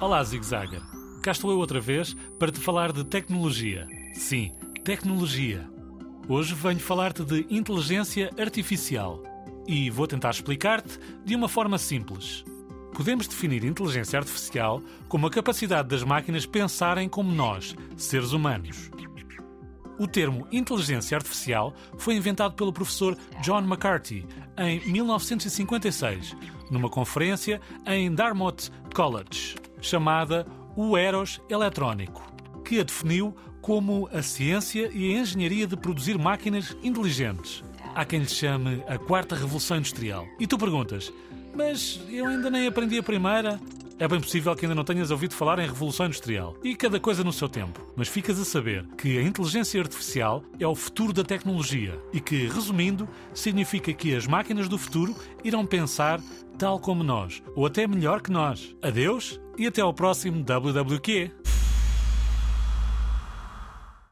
Olá, Zig Zagger. Cá estou eu outra vez para te falar de tecnologia. Sim, tecnologia. Hoje venho falar-te de inteligência artificial e vou tentar explicar-te de uma forma simples. Podemos definir inteligência artificial como a capacidade das máquinas pensarem como nós, seres humanos. O termo inteligência artificial foi inventado pelo professor John McCarthy em 1956, numa conferência em Dartmouth College, chamada O Eros Eletrónico, que a definiu como a ciência e a engenharia de produzir máquinas inteligentes. Há quem lhe chame a quarta revolução industrial. E tu perguntas, mas eu ainda nem aprendi a primeira? É bem possível que ainda não tenhas ouvido falar em Revolução Industrial. E cada coisa no seu tempo. Mas ficas a saber que a inteligência artificial é o futuro da tecnologia e que, resumindo, significa que as máquinas do futuro irão pensar tal como nós, ou até melhor que nós. Adeus e até ao próximo WWQ.